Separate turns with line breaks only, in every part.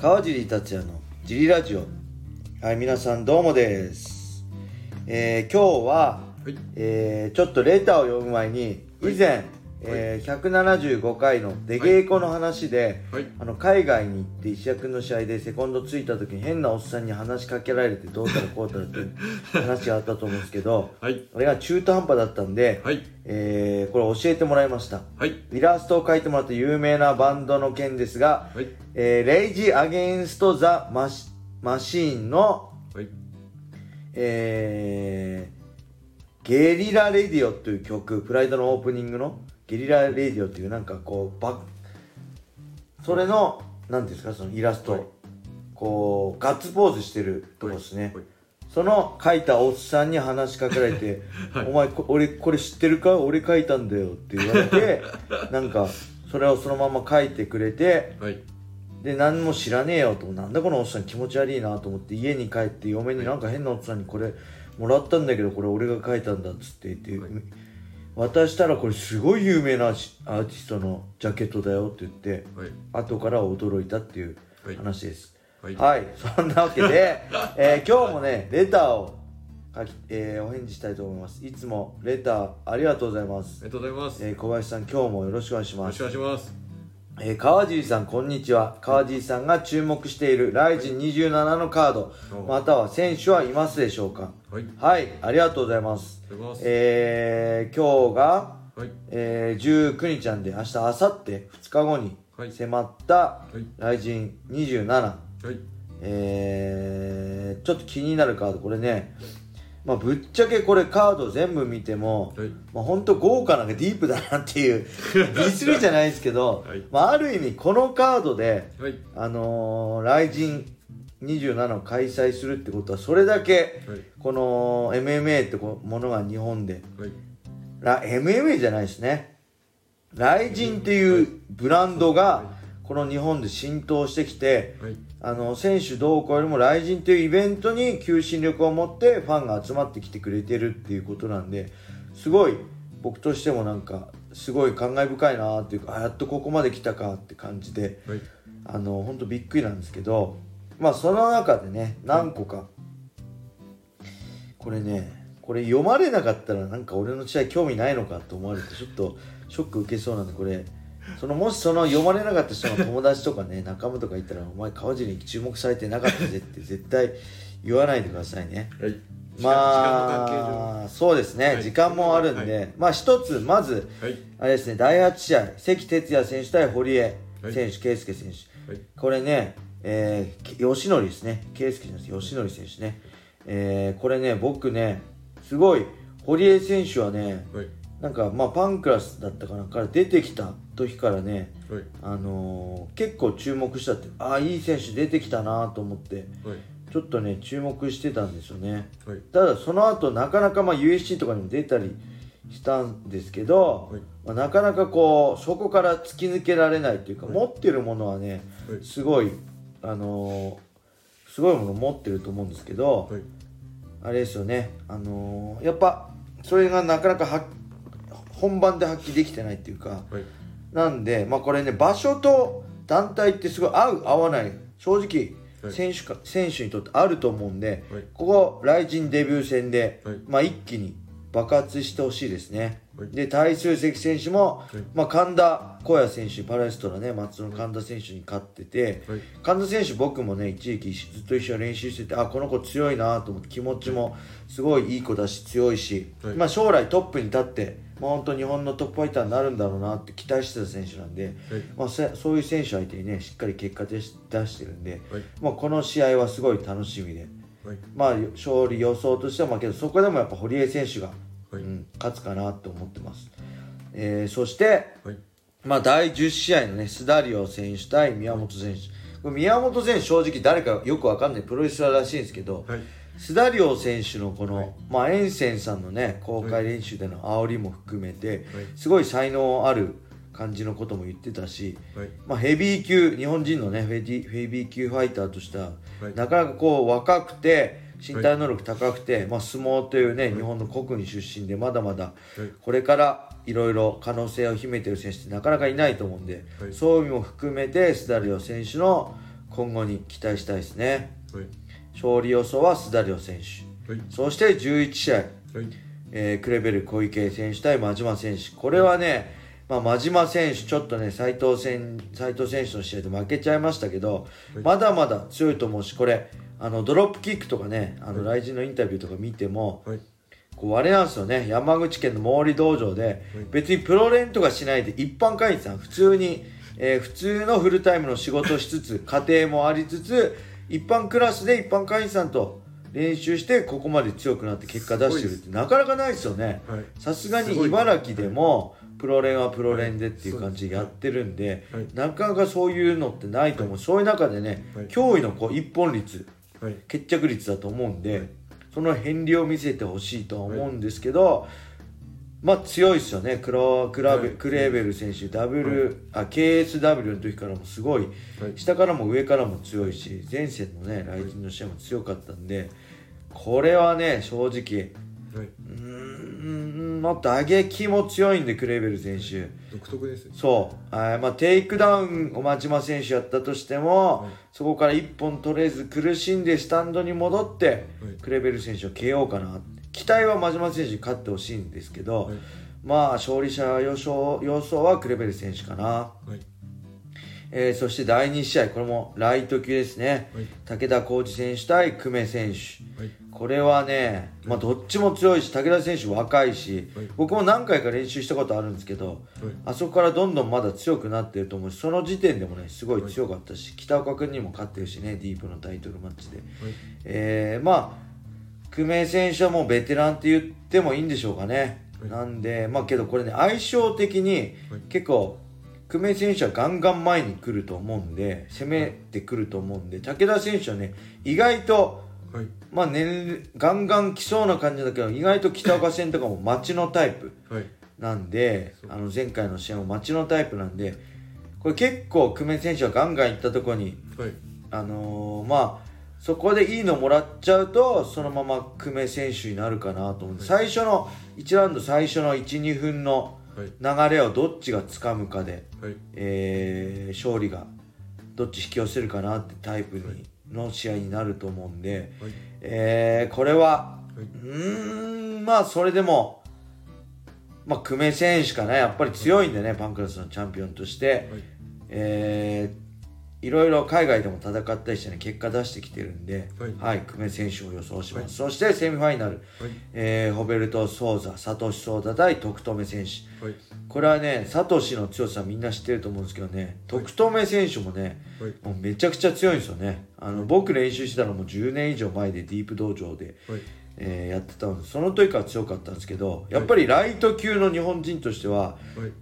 川尻達也のジリラジオ。はい皆さんどうもです、えー今日は、
はい。
えーちょっとレターを読む前に以前、えー175回の出稽古の話で、
はい。
あの海外に行って石谷君の試合でセコンドついた時に変なおっさんに話しかけられてどうたらこうたらっていう 話があったと思うんですけど
はい。
あれが中途半端だったんで、
はい。
えーこれ教えてもらいました。
はい。
イラストを描いてもらった有名なバンドの件ですが、
はい。
えーレイジ・アゲンスト・ザ・マシマシーンの、
はい。
えーゲリラ・レディオという曲、プライドのオープニングのゲリラ・レディオっていうなんかこう、バそれの、なんていうんですか、そのイラスト、
はい。
こう、ガッツポーズしてるとこですね。
はい。
その書いたおっさんに話しかけられて「
はい。
お前こ俺これ知ってるか？俺書いたんだよ」って言われて なんかそれをそのまま書いてくれて
はい。
で何も知らねえよと。なんだこのおっさん気持ち悪いなと思って家に帰って嫁になんか変なおっさんにこれもらったんだけどこれ俺が書いたんだっつって言って、
はい
渡したらこれすごい有名なアーティストのジャケットだよって言って
はい
後から驚いたっていう
はい
話です。
はい
はい、そんなわけで、えー今日もね、レターを書き、えーお返事したいと思います。いつもレターありがとうございます。
ありがとうございますよ
えー小林さん、今日もよろしくお願いします
ろしくお。願いします
えー川尻さん、こんにちは。川尻さんが注目しているライジン27のカード、
お。
または選手はいますでしょうか？
はい。
はい、ありがとうございます。
ます。
えー今日が、
はい。
えー19日なんで、明日、明後日、2日後に
はい。
迫った
はい。
ライジン27。
はい。
えー、ちょっと気になるカードこれね、まあ、ぶっちゃけこれカード全部見ても、
はい。
まあ、本当豪華なディープだなっていう ディスるじゃないですけど、
はい。
まあ、ある意味このカードで、
はい。
あのー、ライジン27を開催するってことはそれだけ
はい。
この MMA ってこうものが日本で。
はい。
ラ MMA じゃないですね。ライジンっていうブランドがこの日本で浸透してきて、
はい
あの選手どうこうよりもライジンというイベントに求心力を持ってファンが集まってきてくれてるっていうことなんですごい僕としてもなんかすごい感慨深いなっていうかあやっとここまで来たかって感じで
はい。
あの本当びっくりなんですけどまあその中でね何個かこれねこれ読まれなかったらなんか俺の試合興味ないのかと思われてちょっとショック受けそうなんでこれそのもしその読まれなかった人の友達とかね 仲間とかいたら「お前川尻に注目されてなかったぜ」って絶対言わないでくださいね。
はい。
まあそうですね、
はい。
時間もあるんで、
はい。
まあ一つまず
はい。
あれですね第8試合関哲也選手対堀江
はい。
選手、圭介選手。
はい。
これね、えー、き吉典ですね。圭介じゃないです。吉典選手ね。えー、これね、僕ね、すごい、堀江選手はね、
はい
なんか、まあ、パンクラスだったかなから出てきた時からね、
はい。
あのー結構注目したって、ああ、いい選手出てきたなと思って、
はい。
ちょっとね、注目してたんですよね。
はい。
ただ、その後、なかなか、まあ、USC とかにも出たりしたんですけど、
はい。
まあ、なかなかこう、そこから突き抜けられないというか、持ってるものはね、
はい。
すごい、あのーすごいもの持ってると思うんですけど、
はい。
あれですよね、あのーやっぱそれがなかなかは本番で発揮できてないっていうか、
はい。
なんで、まあ、これね、場所と団体ってすごい合う、合わない、正直、
はい。
選手か選手にとってあると思うんで、
はい。
ここ、ライジンデビュー戦で、
はい。
まあ、一気に爆発してほしいですね。
はい。
で、対する関選手も、
い。
まあ、神田小也選手、パラエストラね、松野神田選手に勝ってて、
はい。
神田選手、僕もね、一時期ずっと一緒に練習してて、あ、この子強いなと思って、気持ちもすごいいい子だし、強いし、
はい。
まあ、将来トップに立って、まあ、本当日本のトップファイターになるんだろうなって期待してた選手なんで、
はい。
まあ、せそういう選手相手にね、しっかり結果でし出してるんで、
はい。
まあ、この試合はすごい楽しみで、
はい。
まあ、勝利予想としては、まあ、けどそこでもやっぱ堀江選手が、
はい。
うん、勝つかなと思ってます。えーそして、
はい。
まあ、第10試合のね、スダリオ選手対宮本選手。宮本選手、正直誰かよくわかんないプロレスラーらしいんですけど、
はい。
スダリオ選手のこの、
はい。
まあ、エンセンさんのね、公開練習での煽りも含めて、
はい。
すごい才能ある感じのことも言ってたし、
はい。
まあ、ヘビー級、日本人のね、ヘビー級ファイターとしては、
はい。
なかなかこう若くて、身体能力高くて、まあ、相撲というね、日本の国技出身で、まだまだ
はい。
これからいろいろ可能性を秘めてる選手ってなかなかいないと思うんで、
はい。
そういう意味も含めて、スダリオ選手の今後に期待したいですね。
はい。
勝利予想は須田亮選手。
はい。
そして11試合、
はい。
えークレベル小池選手対真島選手。これはね、まあ、真島選手ちょっとね斉藤選斉藤選手の試合で負けちゃいましたけど、
はい。
まだまだ強いと思うしこれあのドロップキックとかねあの雷神のインタビューとか見ても、
はい。
こうあれなんですよね。山口県の毛利道場で
はい。
別にプロ練とかしないで一般会員さん普通に、えー普通のフルタイムの仕事をしつつ家庭もありつつ一般クラスで一般会員さんと練習してここまで強くなって結果出してるってなかなかないですよね。
はい。
さすがに茨城でもプロ練はプロ練でっていう感じでやってるんで
はい。
なかなかそういうのってないと思う。そういう中でね
はい。
驚異のこう一本率
はい。
決着率だと思うんで、
はい。
その片鱗を見せてほしいとは思うんですけど、まあ強いですよね。クレーベル、
はい。
クレーベル選手 W、あ KSW の時からもすごい、
はい。
下からも上からも強いし前線のね RIZIN の試合も強かったんでこれはね正直
はい。う
ーんもっと打撃も強いんでクレーベル選手。
独特ですね。
そう、あーまあ、テイクダウンを摩嶋選手やったとしても、
はい。
そこから1本取れず苦しんでスタンドに戻って、
はい。
クレベル選手を KO かな。期待は真島選手に勝ってほしいんですけど、
はい。
まあ勝利者予想予想はクレベル選手かな、
はい。
えーそして第2試合これもライト級ですね、
はい。
武田浩二選手対久米選手。
はい
これはね、まあ、どっちも強いし武田選手若いし、
はい。
僕も何回か練習したことあるんですけど、
はい。
あそこからどんどんまだ強くなってると思うしその時点でもねすごい強かったし、北岡君にも勝ってるしねディープのタイトルマッチで、
はい。
えー、まあ久米選手はもうベテランって言ってもいいんでしょうかね、
はい。
なんでまあけどこれね相性的に
はい。
結構久米選手はガンガン前に来ると思うんで攻めてくると思うんで武田選手はね意外と
はい。
まあ年ガンガン来そうな感じだけど意外と北岡戦とかも待ちのタイプ
はい。
なんで
そう。
あの前回の試合も待ちのタイプなんでこれ結構久米選手はガンガン行ったところに
はい。
あのーまあそこでいいのもらっちゃうとそのまま久米選手になるかなと思う。んで最初の1ラウンド最初の12分の
はい。
流れをどっちが掴むかで、
はい。
えー勝利がどっち引き寄せるかなってタイプにの試合になると思うんで、
はい。
えーこれは
はい。う
ーんまあそれでもまあ久米選手かな。やっぱり強いんでねパンクラスのチャンピオンとして、
はい。
えーいろいろ海外でも戦ったりしてね結果出してきてるんで、
はい。
久米選手を予想します、
はい。
そしてセミファイナル、
はい。
えーホベルト・ソーザサトシ・ソーダ対徳留選手。
はい。
これはねサトシの強さみんな知ってると思うんですけどね徳留選手もね、
はい。
もうめちゃくちゃ強いんですよね。あの僕練習してたのも10年以上前でディープ道場で、
はい。
えーやってたんです。その時から強かったんですけどやっぱりライト級の日本人としては
はい。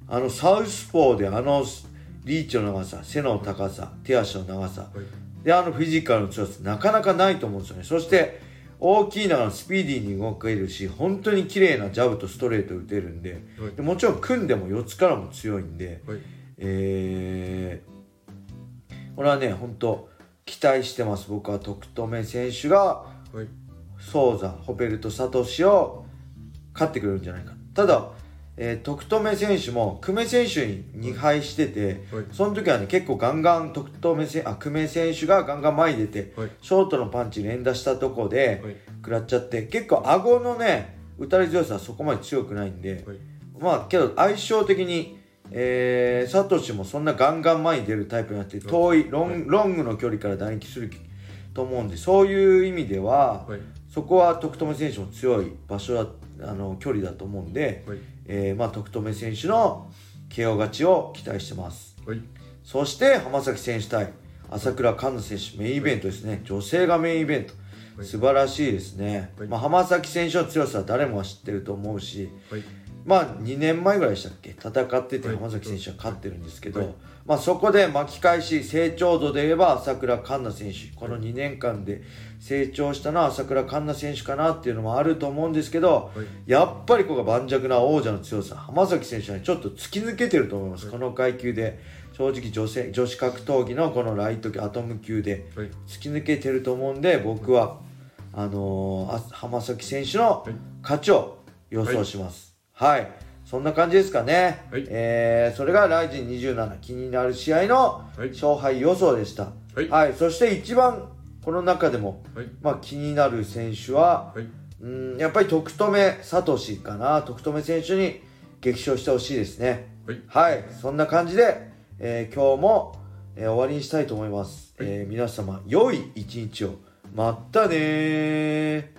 あのサウスポーであのリーチの長さ背の高さ手足の長さ。
はい。
であのフィジカルの強さなかなかないと思うんですよね。そして大きいながらスピーディーに動けるし本当に綺麗なジャブとストレート打てるんで
はい。
でもちろん組んでも四つからも強いんで、
はい。
えー、これはね本当期待してます。僕は徳留選手が
はい。
ソーザホペルトサトシを勝ってくれるんじゃないか。ただ、えー、徳留選手も久米選手に2敗してて、
はい。
その時はね結構ガンガン徳留せあ久米選手がガンガン前に出て、
はい。
ショートのパンチ連打したとこで、
はい。
食らっちゃって結構顎のね打たれ強さはそこまで強くないんで、
はい。
まあけど相性的に、えー、サトシもそんなガンガン前に出るタイプになって遠いロン,、ロングの距離から打撃すると思うんでそういう意味では、
はい。
そこは徳留選手も強い場所だあの距離だと思うんで、
はい。
えーまあ、徳留選手の KO 勝ちを期待してます。
はい。
そして浜崎選手対朝倉環奈選手メインイベントですね。女性がメインイベント。
はい。
素晴らしいですね、
はい。
まあ、浜崎選手の強さは誰もが知ってると思うし、
はい
まあ2年前ぐらいでしたっけ？戦ってて
はい。
浜崎選手は勝ってるんですけど、
はい。
まあ、そこで巻き返し成長度で言えば朝倉環奈選手。この2年間で成長したのは朝倉環奈選手かなっていうのもあると思うんですけど、
はい。
やっぱりここが盤石な王者の強さ。浜崎選手はねちょっと突き抜けてると思います、
はい。
この階級で。正直女性女子格闘技のこのライト級アトム級で
はい。
突き抜けてると思うんで僕はあのーあ浜崎選手の
はい。
勝ちを予想しますはい、そんな感じですかね、
はい。
えーそれがライジン27気になる試合の
はい。
勝敗予想でした、
はい。はい。
はい、そして一番この中でも、
はい。
まあ、気になる選手は、
はい。
うんやっぱり徳留聡かな。徳留選手に激勝してほしいですね。
はい。
そんな感じで、えー今日も、えー終わりにしたいと思います、
はい。
えー皆様良い一日を。まったねー